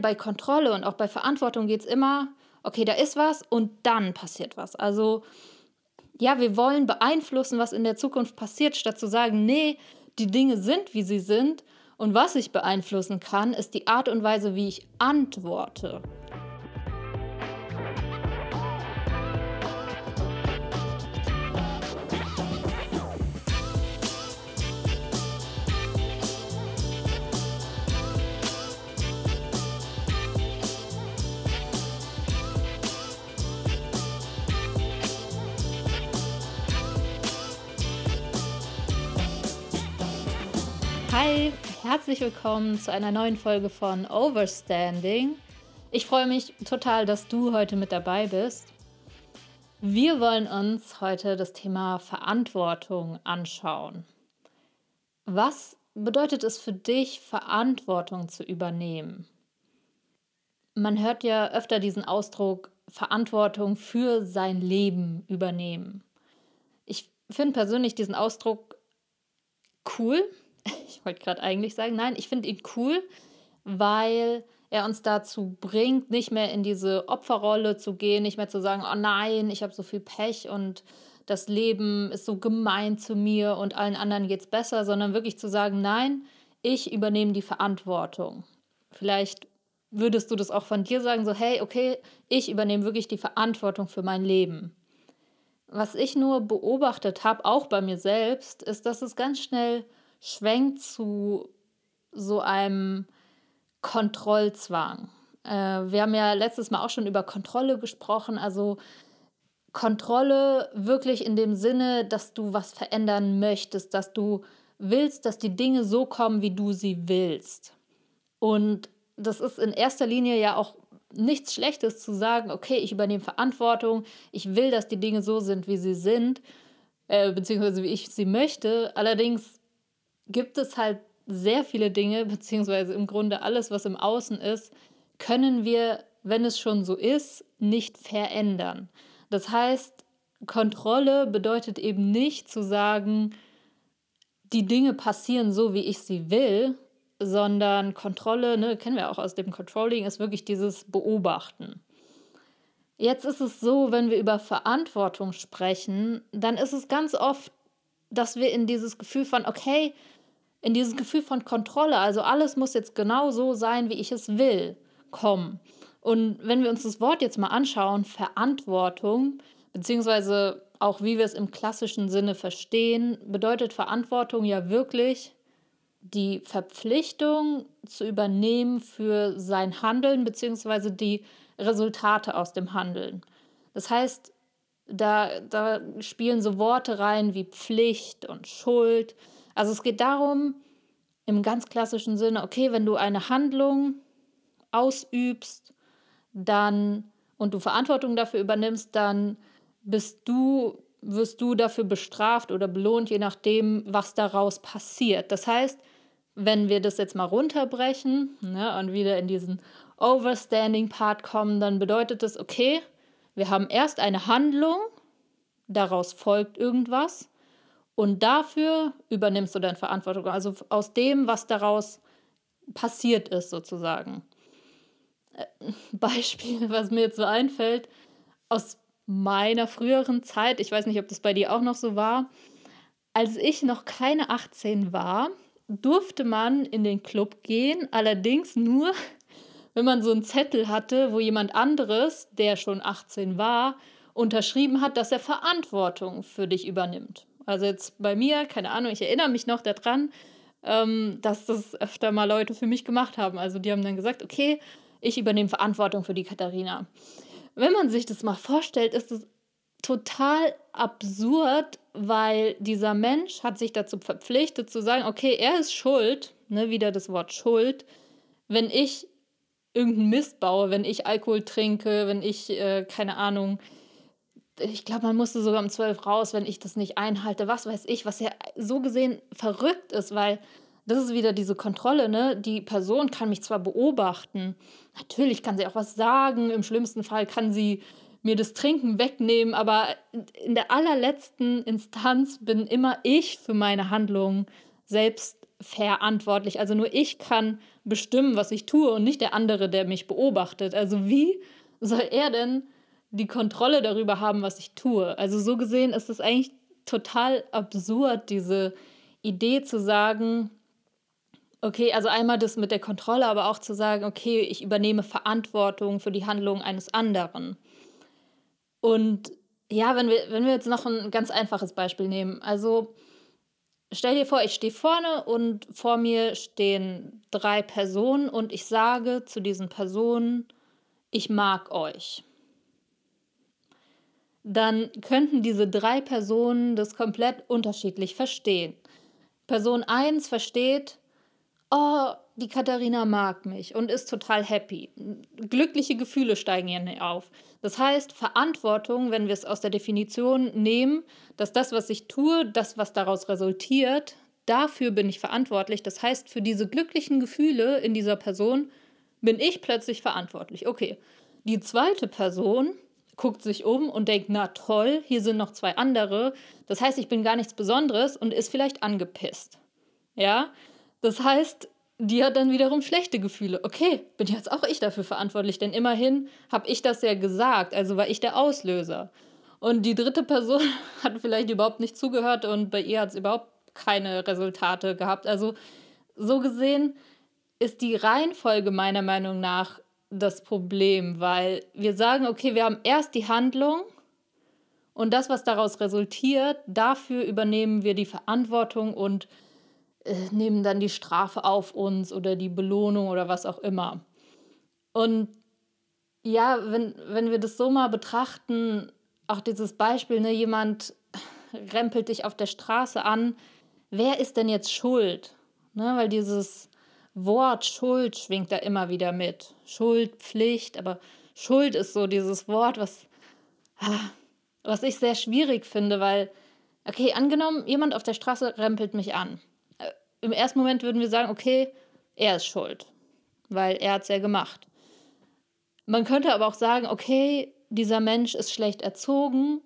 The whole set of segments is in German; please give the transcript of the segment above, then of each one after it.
Bei Kontrolle und auch bei Verantwortung geht es immer, okay, da ist was und dann passiert was. Also ja, wir wollen beeinflussen, was in der Zukunft passiert, statt zu sagen, nee, die Dinge sind, wie sie sind. Und was ich beeinflussen kann, ist die Art und Weise, wie ich antworte. Herzlich willkommen zu einer neuen Folge von Overstanding. Ich freue mich total, dass du heute mit dabei bist. Wir wollen uns heute das Thema Verantwortung anschauen. Was bedeutet es für dich, Verantwortung zu übernehmen? Man hört ja öfter diesen Ausdruck Verantwortung für sein Leben übernehmen. Ich finde persönlich diesen Ausdruck cool, ich wollte gerade eigentlich sagen, nein, ich finde ihn cool, weil er uns dazu bringt, nicht mehr in diese Opferrolle zu gehen, nicht mehr zu sagen, oh nein, ich habe so viel Pech und das Leben ist so gemein zu mir und allen anderen geht es besser, sondern wirklich zu sagen, nein, ich übernehme die Verantwortung. Vielleicht würdest du das auch von dir sagen, so hey, okay, ich übernehme wirklich die Verantwortung für mein Leben. Was ich nur beobachtet habe, auch bei mir selbst, ist, dass es ganz schnell schwenkt zu so einem Kontrollzwang. Äh, wir haben ja letztes Mal auch schon über Kontrolle gesprochen, also Kontrolle wirklich in dem Sinne, dass du was verändern möchtest, dass du willst, dass die Dinge so kommen, wie du sie willst. Und das ist in erster Linie ja auch nichts Schlechtes zu sagen, okay, ich übernehme Verantwortung, ich will, dass die Dinge so sind, wie sie sind, äh, beziehungsweise wie ich sie möchte. Allerdings gibt es halt sehr viele Dinge, beziehungsweise im Grunde alles, was im Außen ist, können wir, wenn es schon so ist, nicht verändern. Das heißt, Kontrolle bedeutet eben nicht zu sagen, die Dinge passieren so, wie ich sie will, sondern Kontrolle, ne, kennen wir auch aus dem Controlling, ist wirklich dieses Beobachten. Jetzt ist es so, wenn wir über Verantwortung sprechen, dann ist es ganz oft, dass wir in dieses Gefühl von, okay, in dieses Gefühl von Kontrolle, also alles muss jetzt genau so sein, wie ich es will, kommen. Und wenn wir uns das Wort jetzt mal anschauen, Verantwortung, beziehungsweise auch wie wir es im klassischen Sinne verstehen, bedeutet Verantwortung ja wirklich die Verpflichtung zu übernehmen für sein Handeln, beziehungsweise die Resultate aus dem Handeln. Das heißt, da, da spielen so Worte rein wie Pflicht und Schuld. Also es geht darum, im ganz klassischen Sinne, okay, wenn du eine Handlung ausübst, dann und du Verantwortung dafür übernimmst, dann bist du, wirst du dafür bestraft oder belohnt, je nachdem, was daraus passiert. Das heißt, wenn wir das jetzt mal runterbrechen ne, und wieder in diesen Overstanding-Part kommen, dann bedeutet das, okay, wir haben erst eine Handlung, daraus folgt irgendwas und dafür übernimmst du dann Verantwortung. Also aus dem, was daraus passiert ist, sozusagen. Äh, Beispiel, was mir jetzt so einfällt, aus meiner früheren Zeit, ich weiß nicht, ob das bei dir auch noch so war, als ich noch keine 18 war, durfte man in den Club gehen, allerdings nur, wenn man so einen Zettel hatte, wo jemand anderes, der schon 18 war, unterschrieben hat, dass er Verantwortung für dich übernimmt. Also jetzt bei mir, keine Ahnung, ich erinnere mich noch daran, ähm, dass das öfter mal Leute für mich gemacht haben. Also die haben dann gesagt, okay, ich übernehme Verantwortung für die Katharina. Wenn man sich das mal vorstellt, ist es total absurd, weil dieser Mensch hat sich dazu verpflichtet zu sagen, okay, er ist schuld, ne, wieder das Wort Schuld, wenn ich irgendeinen Mist baue, wenn ich Alkohol trinke, wenn ich, äh, keine Ahnung, ich glaube, man musste sogar um zwölf raus, wenn ich das nicht einhalte, was weiß ich, was ja so gesehen verrückt ist, weil das ist wieder diese Kontrolle, ne? Die Person kann mich zwar beobachten, natürlich kann sie auch was sagen, im schlimmsten Fall kann sie mir das Trinken wegnehmen, aber in der allerletzten Instanz bin immer ich für meine Handlungen selbst verantwortlich. Also nur ich kann bestimmen, was ich tue und nicht der andere, der mich beobachtet. Also wie soll er denn die Kontrolle darüber haben, was ich tue? Also so gesehen ist es eigentlich total absurd, diese Idee zu sagen, okay, also einmal das mit der Kontrolle, aber auch zu sagen, okay, ich übernehme Verantwortung für die Handlung eines anderen. Und ja, wenn wir, wenn wir jetzt noch ein ganz einfaches Beispiel nehmen. Also stell dir vor, ich stehe vorne und vor mir stehen drei Personen und ich sage zu diesen Personen, ich mag euch. Dann könnten diese drei Personen das komplett unterschiedlich verstehen. Person 1 versteht, oh, die Katharina mag mich und ist total happy. Glückliche Gefühle steigen ihr auf. Das heißt, Verantwortung, wenn wir es aus der Definition nehmen, dass das, was ich tue, das, was daraus resultiert, dafür bin ich verantwortlich. Das heißt, für diese glücklichen Gefühle in dieser Person bin ich plötzlich verantwortlich. Okay, die zweite Person guckt sich um und denkt, na toll, hier sind noch zwei andere. Das heißt, ich bin gar nichts Besonderes und ist vielleicht angepisst. Ja, das heißt, die hat dann wiederum schlechte Gefühle. Okay, bin jetzt auch ich dafür verantwortlich, denn immerhin habe ich das ja gesagt, also war ich der Auslöser. Und die dritte Person hat vielleicht überhaupt nicht zugehört und bei ihr hat es überhaupt keine Resultate gehabt. Also so gesehen ist die Reihenfolge meiner Meinung nach das Problem, weil wir sagen, okay, wir haben erst die Handlung und das, was daraus resultiert, dafür übernehmen wir die Verantwortung und äh, nehmen dann die Strafe auf uns oder die Belohnung oder was auch immer. Und ja, wenn, wenn wir das so mal betrachten, auch dieses Beispiel, ne, jemand rempelt dich auf der Straße an, wer ist denn jetzt schuld? Ne, weil dieses Wort Schuld schwingt da immer wieder mit. Schuld, Pflicht, aber Schuld ist so dieses Wort, was, ah, was ich sehr schwierig finde, weil, okay, angenommen, jemand auf der Straße rempelt mich an im ersten Moment würden wir sagen, okay, er ist schuld, weil er hat es ja gemacht. Man könnte aber auch sagen, okay, dieser Mensch ist schlecht erzogen,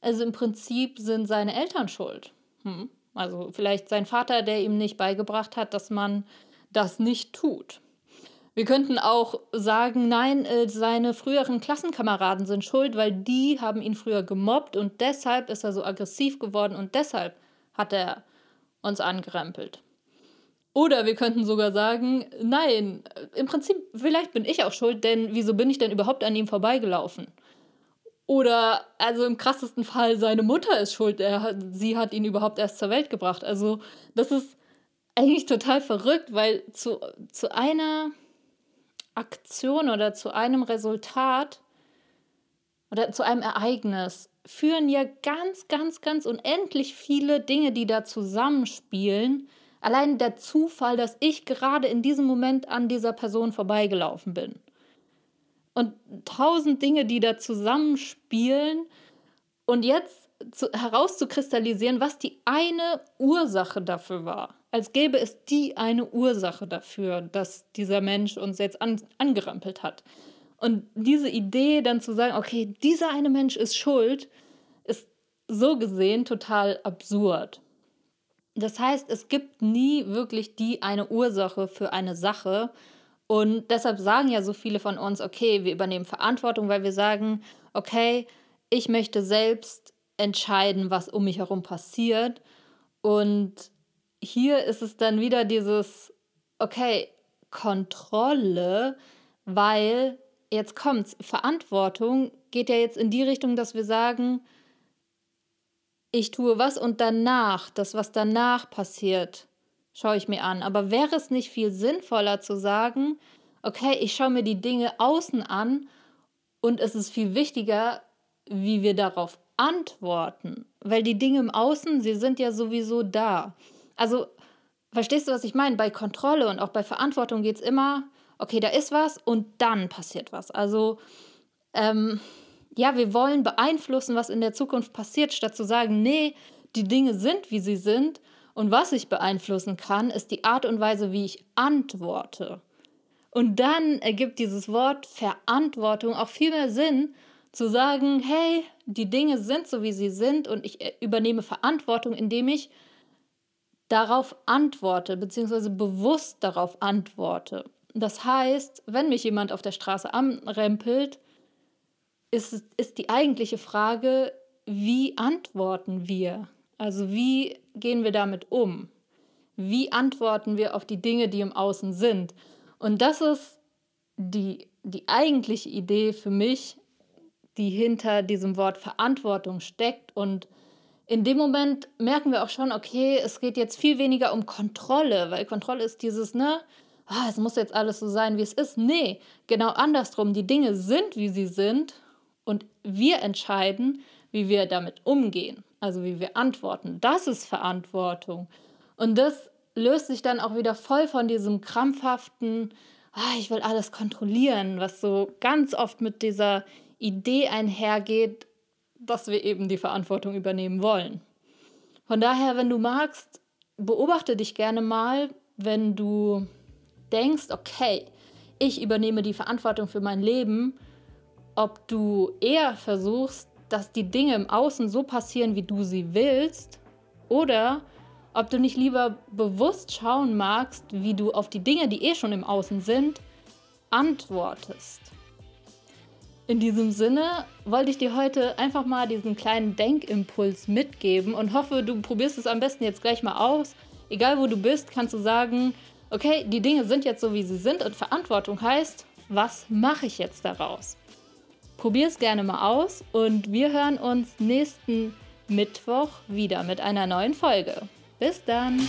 also im Prinzip sind seine Eltern schuld. Hm. Also vielleicht sein Vater, der ihm nicht beigebracht hat, dass man das nicht tut. Wir könnten auch sagen, nein, äh, seine früheren Klassenkameraden sind schuld, weil die haben ihn früher gemobbt und deshalb ist er so aggressiv geworden und deshalb hat er uns angerempelt. Oder wir könnten sogar sagen, nein, im Prinzip, vielleicht bin ich auch schuld, denn wieso bin ich denn überhaupt an ihm vorbeigelaufen? Oder, also im krassesten Fall, seine Mutter ist schuld, er, sie hat ihn überhaupt erst zur Welt gebracht. Also das ist eigentlich total verrückt, weil zu, zu einer Aktion oder zu einem Resultat oder zu einem Ereignis führen ja ganz, ganz, ganz unendlich viele Dinge, die da zusammenspielen. Allein der Zufall, dass ich gerade in diesem Moment an dieser Person vorbeigelaufen bin. Und tausend Dinge, die da zusammenspielen. Und jetzt zu, herauszukristallisieren, was die eine Ursache dafür war. Als gäbe es die eine Ursache dafür, dass dieser Mensch uns jetzt an, angerampelt hat. Und diese Idee dann zu sagen, okay, dieser eine Mensch ist schuld, ist so gesehen total absurd. Das heißt, es gibt nie wirklich die eine Ursache für eine Sache. Und deshalb sagen ja so viele von uns, okay, wir übernehmen Verantwortung, weil wir sagen, okay, ich möchte selbst entscheiden, was um mich herum passiert. Und hier ist es dann wieder dieses, okay, Kontrolle, weil jetzt kommt's, Verantwortung geht ja jetzt in die Richtung, dass wir sagen, ich tue was und danach, das, was danach passiert, schaue ich mir an. Aber wäre es nicht viel sinnvoller zu sagen, okay, ich schaue mir die Dinge außen an und es ist viel wichtiger, wie wir darauf antworten. Weil die Dinge im Außen, sie sind ja sowieso da. Also, verstehst du, was ich meine? Bei Kontrolle und auch bei Verantwortung geht es immer okay, da ist was und dann passiert was. Also ähm, ja, wir wollen beeinflussen, was in der Zukunft passiert, statt zu sagen, nee, die Dinge sind, wie sie sind. Und was ich beeinflussen kann, ist die Art und Weise, wie ich antworte. Und dann ergibt dieses Wort Verantwortung auch viel mehr Sinn, zu sagen, hey, die Dinge sind so, wie sie sind und ich äh, übernehme Verantwortung, indem ich darauf antworte, beziehungsweise bewusst darauf antworte. Das heißt, wenn mich jemand auf der Straße anrempelt, ist, ist die eigentliche Frage, wie antworten wir? Also wie gehen wir damit um? Wie antworten wir auf die Dinge, die im Außen sind? Und das ist die, die eigentliche Idee für mich, die hinter diesem Wort Verantwortung steckt. Und in dem Moment merken wir auch schon, okay, es geht jetzt viel weniger um Kontrolle, weil Kontrolle ist dieses, ne, oh, es muss jetzt alles so sein, wie es ist. Nee, genau andersrum. Die Dinge sind, wie sie sind und wir entscheiden, wie wir damit umgehen, also wie wir antworten. Das ist Verantwortung. Und das löst sich dann auch wieder voll von diesem krampfhaften, oh, ich will alles kontrollieren, was so ganz oft mit dieser Idee einhergeht, dass wir eben die Verantwortung übernehmen wollen. Von daher, wenn du magst, beobachte dich gerne mal, wenn du denkst, okay, ich übernehme die Verantwortung für mein Leben, ob du eher versuchst, dass die Dinge im Außen so passieren, wie du sie willst, oder ob du nicht lieber bewusst schauen magst, wie du auf die Dinge, die eh schon im Außen sind, antwortest. In diesem Sinne wollte ich dir heute einfach mal diesen kleinen Denkimpuls mitgeben und hoffe, du probierst es am besten jetzt gleich mal aus. Egal wo du bist, kannst du sagen, okay, die Dinge sind jetzt so, wie sie sind und Verantwortung heißt, was mache ich jetzt daraus? Probier es gerne mal aus und wir hören uns nächsten Mittwoch wieder mit einer neuen Folge. Bis dann!